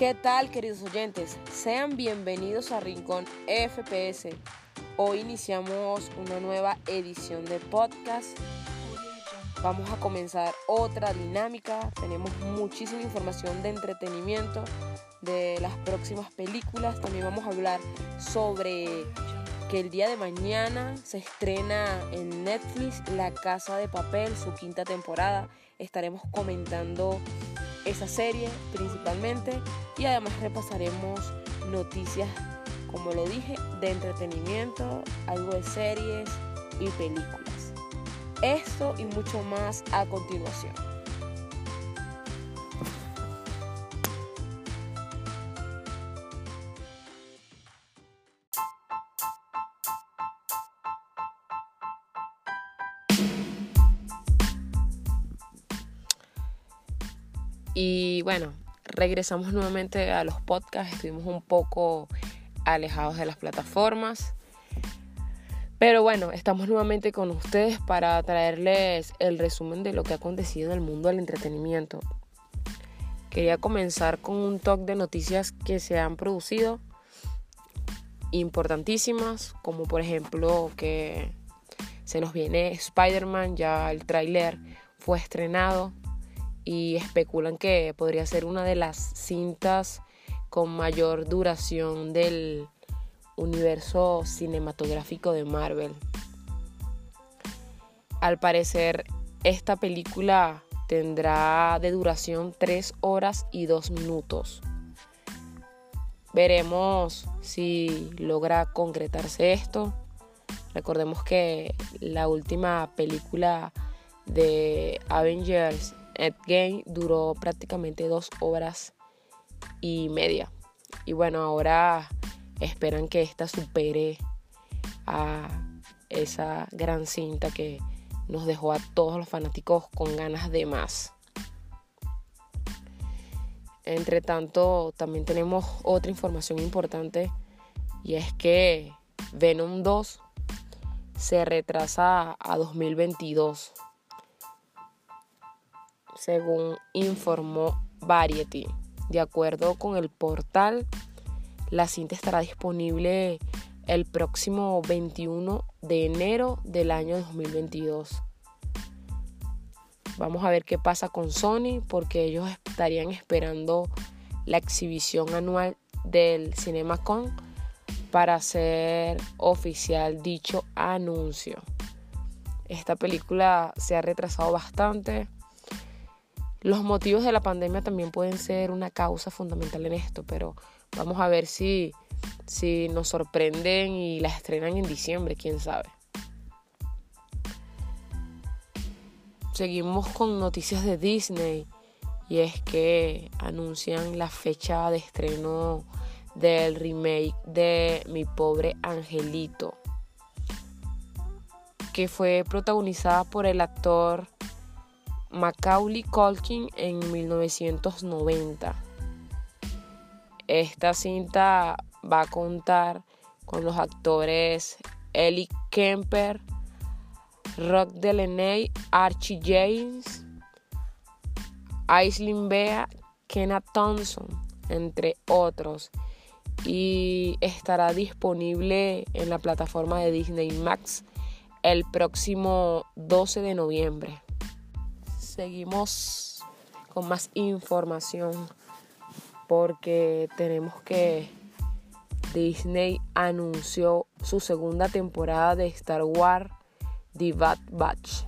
¿Qué tal queridos oyentes? Sean bienvenidos a Rincón FPS. Hoy iniciamos una nueva edición de podcast. Vamos a comenzar otra dinámica. Tenemos muchísima información de entretenimiento de las próximas películas. También vamos a hablar sobre que el día de mañana se estrena en Netflix La Casa de Papel, su quinta temporada. Estaremos comentando esa serie principalmente y además repasaremos noticias, como lo dije, de entretenimiento, algo de series y películas. Esto y mucho más a continuación. Regresamos nuevamente a los podcasts, estuvimos un poco alejados de las plataformas. Pero bueno, estamos nuevamente con ustedes para traerles el resumen de lo que ha acontecido en el mundo del entretenimiento. Quería comenzar con un talk de noticias que se han producido importantísimas, como por ejemplo que se nos viene Spider-Man, ya el tráiler fue estrenado y especulan que podría ser una de las cintas con mayor duración del universo cinematográfico de Marvel. Al parecer, esta película tendrá de duración 3 horas y 2 minutos. Veremos si logra concretarse esto. Recordemos que la última película de Avengers Endgame duró prácticamente dos horas y media. Y bueno, ahora esperan que esta supere a esa gran cinta que nos dejó a todos los fanáticos con ganas de más. Entre tanto, también tenemos otra información importante y es que Venom 2 se retrasa a 2022 según informó Variety. De acuerdo con el portal, la cinta estará disponible el próximo 21 de enero del año 2022. Vamos a ver qué pasa con Sony porque ellos estarían esperando la exhibición anual del CinemaCon para hacer oficial dicho anuncio. Esta película se ha retrasado bastante los motivos de la pandemia también pueden ser una causa fundamental en esto, pero vamos a ver si, si nos sorprenden y las estrenan en diciembre, quién sabe. Seguimos con noticias de Disney y es que anuncian la fecha de estreno del remake de Mi pobre angelito, que fue protagonizada por el actor Macaulay Culkin en 1990. Esta cinta va a contar con los actores Ellie Kemper, Rock Delaney, Archie James, Aislinn Bea, Kenna Thompson, entre otros. Y estará disponible en la plataforma de Disney Max el próximo 12 de noviembre seguimos con más información porque tenemos que Disney anunció su segunda temporada de Star Wars The Bad Batch.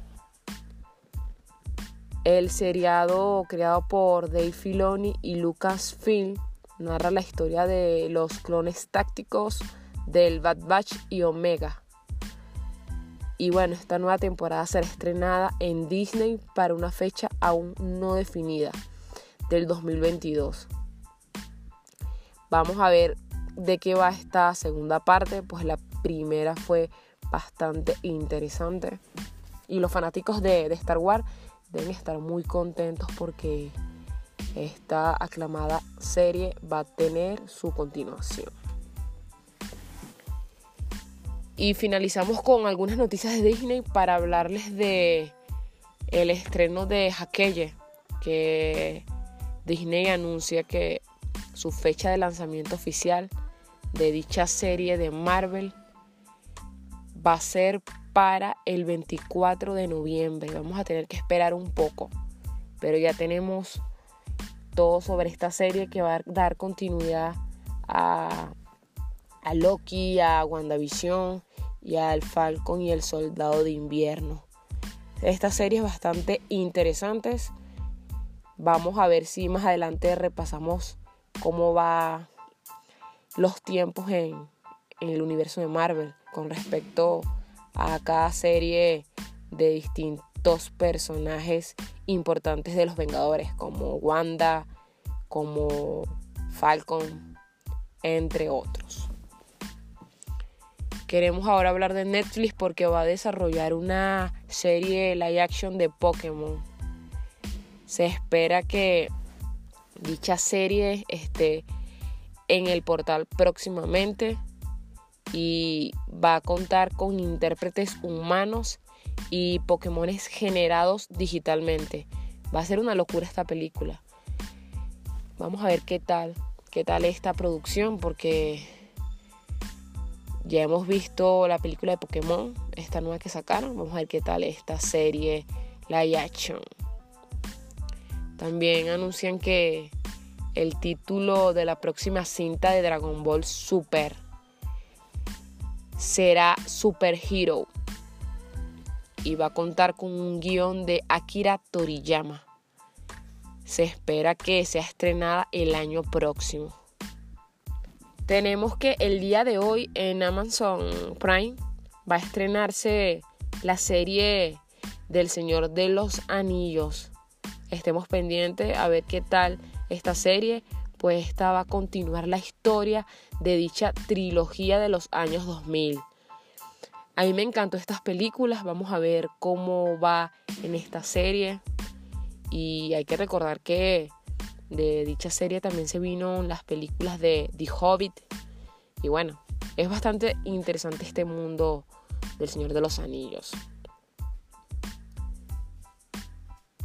El seriado creado por Dave Filoni y Lucasfilm narra la historia de los clones tácticos del Bad Batch y Omega y bueno, esta nueva temporada será estrenada en Disney para una fecha aún no definida del 2022. Vamos a ver de qué va esta segunda parte, pues la primera fue bastante interesante. Y los fanáticos de, de Star Wars deben estar muy contentos porque esta aclamada serie va a tener su continuación. Y finalizamos con algunas noticias de Disney para hablarles de el estreno de Hakeye, que Disney anuncia que su fecha de lanzamiento oficial de dicha serie de Marvel va a ser para el 24 de noviembre. Vamos a tener que esperar un poco, pero ya tenemos todo sobre esta serie que va a dar continuidad a, a Loki, a WandaVision y al Falcon y el Soldado de Invierno. Estas series bastante interesantes. Vamos a ver si más adelante repasamos cómo va los tiempos en, en el universo de Marvel con respecto a cada serie de distintos personajes importantes de los Vengadores, como Wanda, como Falcon, entre otros. Queremos ahora hablar de Netflix porque va a desarrollar una serie live action de Pokémon. Se espera que dicha serie esté en el portal próximamente y va a contar con intérpretes humanos y Pokémones generados digitalmente. Va a ser una locura esta película. Vamos a ver qué tal, qué tal esta producción porque ya hemos visto la película de Pokémon, esta nueva que sacaron. Vamos a ver qué tal esta serie live action. También anuncian que el título de la próxima cinta de Dragon Ball Super será Super Hero y va a contar con un guion de Akira Toriyama. Se espera que sea estrenada el año próximo. Tenemos que el día de hoy en Amazon Prime va a estrenarse la serie del Señor de los Anillos. Estemos pendientes a ver qué tal esta serie, pues esta va a continuar la historia de dicha trilogía de los años 2000. A mí me encantó estas películas, vamos a ver cómo va en esta serie. Y hay que recordar que de dicha serie también se vino las películas de The Hobbit. Y bueno, es bastante interesante este mundo del Señor de los Anillos.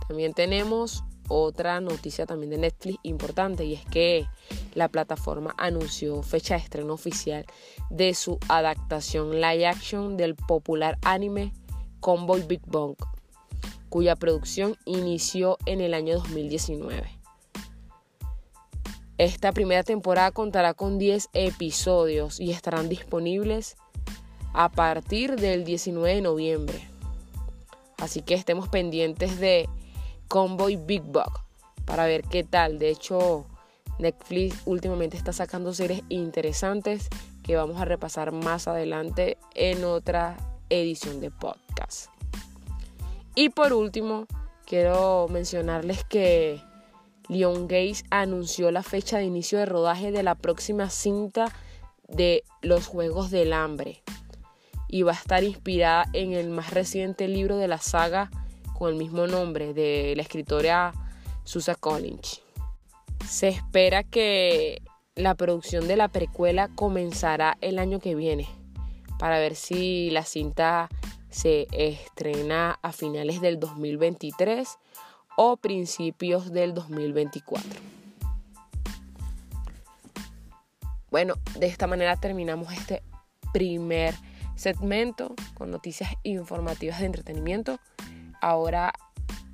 También tenemos otra noticia también de Netflix importante y es que la plataforma anunció fecha de estreno oficial de su adaptación live action del popular anime Convoy Big Bang, cuya producción inició en el año 2019. Esta primera temporada contará con 10 episodios y estarán disponibles a partir del 19 de noviembre. Así que estemos pendientes de Convoy Big Bug para ver qué tal. De hecho, Netflix últimamente está sacando series interesantes que vamos a repasar más adelante en otra edición de podcast. Y por último, quiero mencionarles que Leon Gates anunció la fecha de inicio de rodaje de la próxima cinta de Los Juegos del Hambre y va a estar inspirada en el más reciente libro de la saga con el mismo nombre de la escritora Susan Collins. Se espera que la producción de la precuela comenzará el año que viene para ver si la cinta se estrena a finales del 2023 o principios del 2024. Bueno, de esta manera terminamos este primer segmento con noticias informativas de entretenimiento. Ahora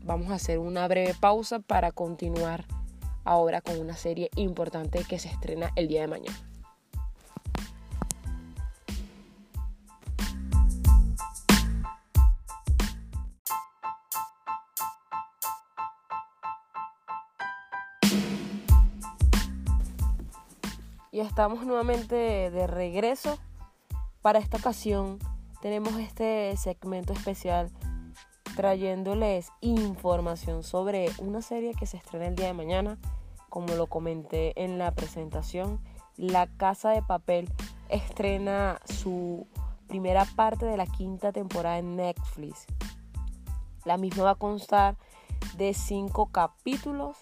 vamos a hacer una breve pausa para continuar ahora con una serie importante que se estrena el día de mañana. Y estamos nuevamente de regreso. Para esta ocasión tenemos este segmento especial trayéndoles información sobre una serie que se estrena el día de mañana. Como lo comenté en la presentación, La Casa de Papel estrena su primera parte de la quinta temporada en Netflix. La misma va a constar de cinco capítulos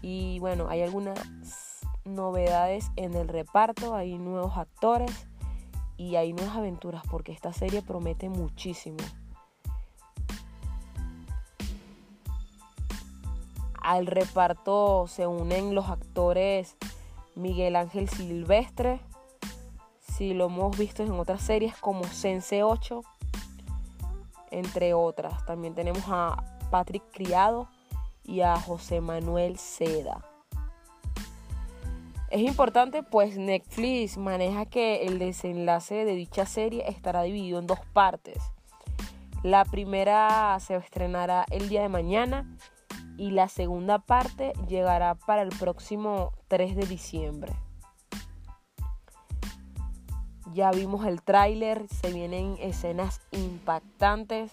y bueno, hay algunas novedades en el reparto, hay nuevos actores y hay nuevas aventuras porque esta serie promete muchísimo. Al reparto se unen los actores Miguel Ángel Silvestre, si lo hemos visto en otras series como Sense 8, entre otras. También tenemos a Patrick Criado y a José Manuel Seda. Es importante pues Netflix maneja que el desenlace de dicha serie estará dividido en dos partes. La primera se estrenará el día de mañana y la segunda parte llegará para el próximo 3 de diciembre. Ya vimos el tráiler, se vienen escenas impactantes.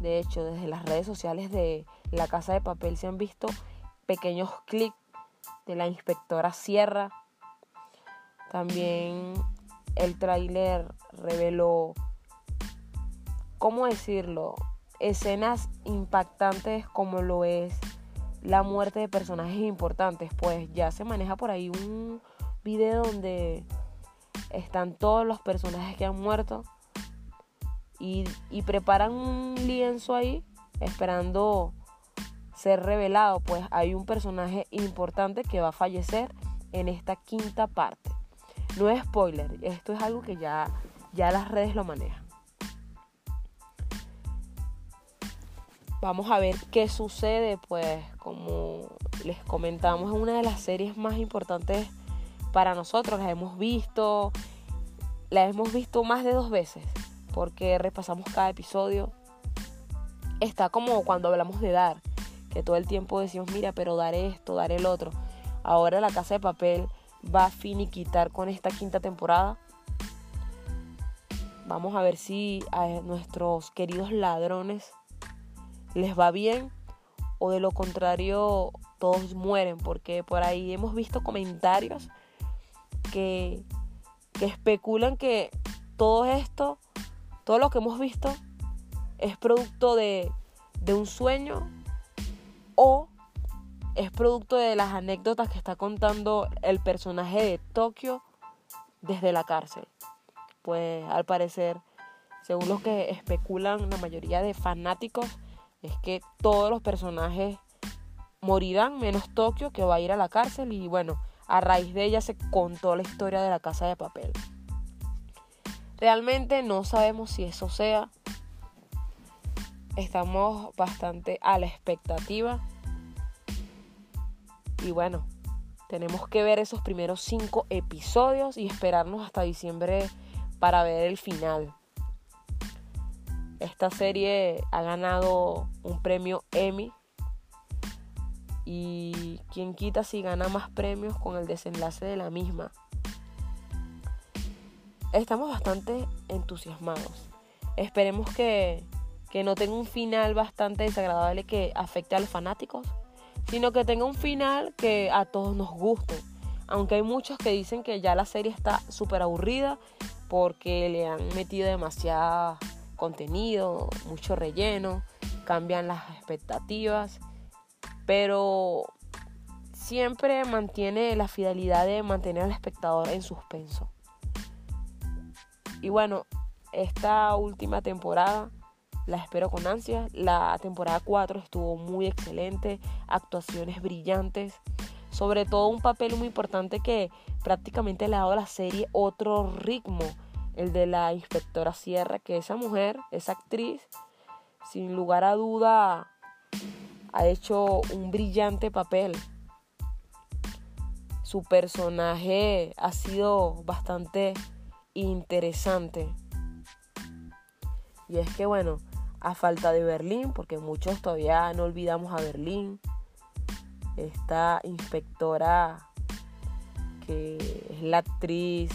De hecho, desde las redes sociales de La Casa de Papel se han visto pequeños clics de la inspectora Sierra. También el tráiler reveló, ¿cómo decirlo? Escenas impactantes como lo es la muerte de personajes importantes. Pues ya se maneja por ahí un video donde están todos los personajes que han muerto y, y preparan un lienzo ahí esperando ser revelado, pues hay un personaje importante que va a fallecer en esta quinta parte. No es spoiler, esto es algo que ya, ya las redes lo manejan. Vamos a ver qué sucede, pues como les comentamos, es una de las series más importantes para nosotros. La hemos visto, la hemos visto más de dos veces, porque repasamos cada episodio. Está como cuando hablamos de Dar que todo el tiempo decimos, mira, pero daré esto, daré el otro. Ahora la casa de papel va a finiquitar con esta quinta temporada. Vamos a ver si a nuestros queridos ladrones les va bien o de lo contrario todos mueren, porque por ahí hemos visto comentarios que, que especulan que todo esto, todo lo que hemos visto, es producto de, de un sueño o es producto de las anécdotas que está contando el personaje de Tokio desde la cárcel. Pues al parecer, según lo que especulan la mayoría de fanáticos, es que todos los personajes morirán menos Tokio que va a ir a la cárcel y bueno, a raíz de ella se contó la historia de la casa de papel. Realmente no sabemos si eso sea, estamos bastante a la expectativa. Y bueno, tenemos que ver esos primeros cinco episodios y esperarnos hasta diciembre para ver el final. Esta serie ha ganado un premio Emmy y quien quita si gana más premios con el desenlace de la misma. Estamos bastante entusiasmados. Esperemos que que no tenga un final bastante desagradable que afecte a los fanáticos, sino que tenga un final que a todos nos guste. Aunque hay muchos que dicen que ya la serie está súper aburrida porque le han metido demasiado contenido, mucho relleno, cambian las expectativas, pero siempre mantiene la fidelidad de mantener al espectador en suspenso. Y bueno, esta última temporada la espero con ansia. La temporada 4 estuvo muy excelente, actuaciones brillantes, sobre todo un papel muy importante que prácticamente le ha dado a la serie otro ritmo, el de la inspectora Sierra, que esa mujer, esa actriz, sin lugar a duda, ha hecho un brillante papel. Su personaje ha sido bastante interesante. Y es que bueno, a falta de Berlín, porque muchos todavía no olvidamos a Berlín. Esta inspectora que es la actriz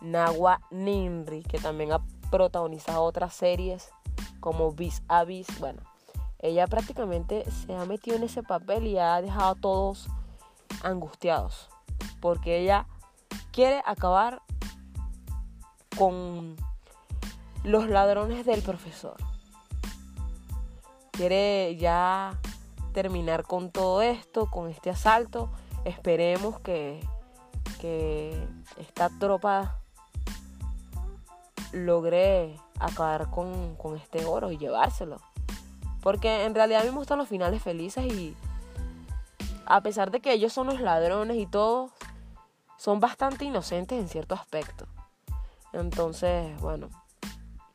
Nawa Ninri, que también ha protagonizado otras series como Vis a Vis. Bueno, ella prácticamente se ha metido en ese papel y ha dejado a todos angustiados, porque ella quiere acabar con los ladrones del profesor quiere ya terminar con todo esto, con este asalto. Esperemos que, que esta tropa logre acabar con, con, este oro y llevárselo. Porque en realidad a mí me gustan los finales felices y a pesar de que ellos son los ladrones y todo, son bastante inocentes en cierto aspecto. Entonces, bueno,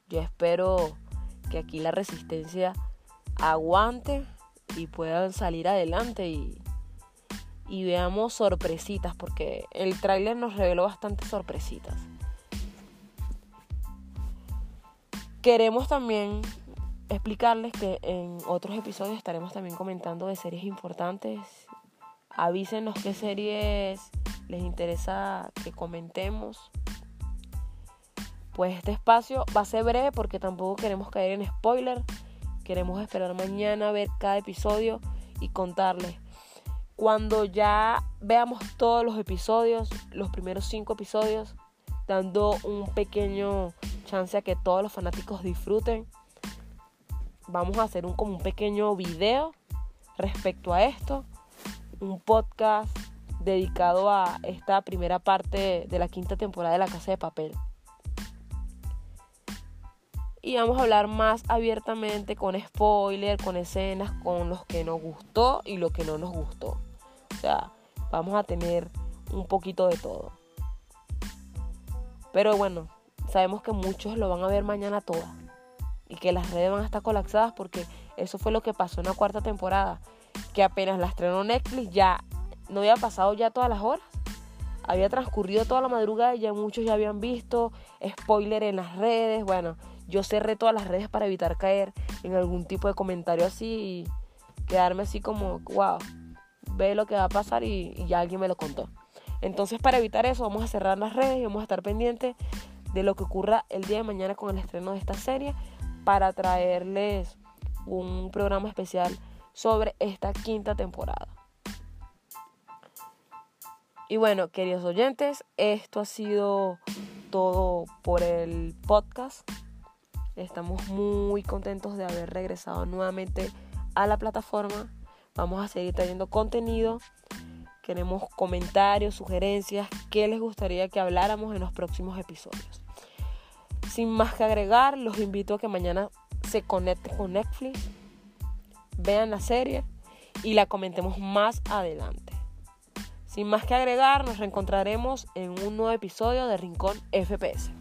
yo espero que aquí la resistencia aguante y puedan salir adelante y, y veamos sorpresitas, porque el tráiler nos reveló bastantes sorpresitas. Queremos también explicarles que en otros episodios estaremos también comentando de series importantes. Avísenos qué series les interesa que comentemos. Pues este espacio va a ser breve porque tampoco queremos caer en spoiler. Queremos esperar mañana a ver cada episodio y contarles. Cuando ya veamos todos los episodios, los primeros cinco episodios, dando un pequeño chance a que todos los fanáticos disfruten vamos a hacer un, como un pequeño video respecto a esto, un podcast dedicado a esta primera parte de la quinta temporada de La Casa de Papel. Y vamos a hablar más abiertamente con spoiler, con escenas, con los que nos gustó y lo que no nos gustó. O sea, vamos a tener un poquito de todo. Pero bueno, sabemos que muchos lo van a ver mañana toda y que las redes van a estar colapsadas porque eso fue lo que pasó en la cuarta temporada, que apenas la estrenó Netflix ya no había pasado ya todas las horas, había transcurrido toda la madrugada y ya muchos ya habían visto spoiler en las redes, bueno, yo cerré todas las redes para evitar caer en algún tipo de comentario así y quedarme así como, wow, ve lo que va a pasar y, y ya alguien me lo contó. Entonces para evitar eso vamos a cerrar las redes y vamos a estar pendientes de lo que ocurra el día de mañana con el estreno de esta serie para traerles un programa especial sobre esta quinta temporada. Y bueno, queridos oyentes, esto ha sido todo por el podcast. Estamos muy contentos de haber regresado nuevamente a la plataforma. Vamos a seguir trayendo contenido. Queremos comentarios, sugerencias, qué les gustaría que habláramos en los próximos episodios. Sin más que agregar, los invito a que mañana se conecten con Netflix, vean la serie y la comentemos más adelante. Sin más que agregar, nos reencontraremos en un nuevo episodio de Rincón FPS.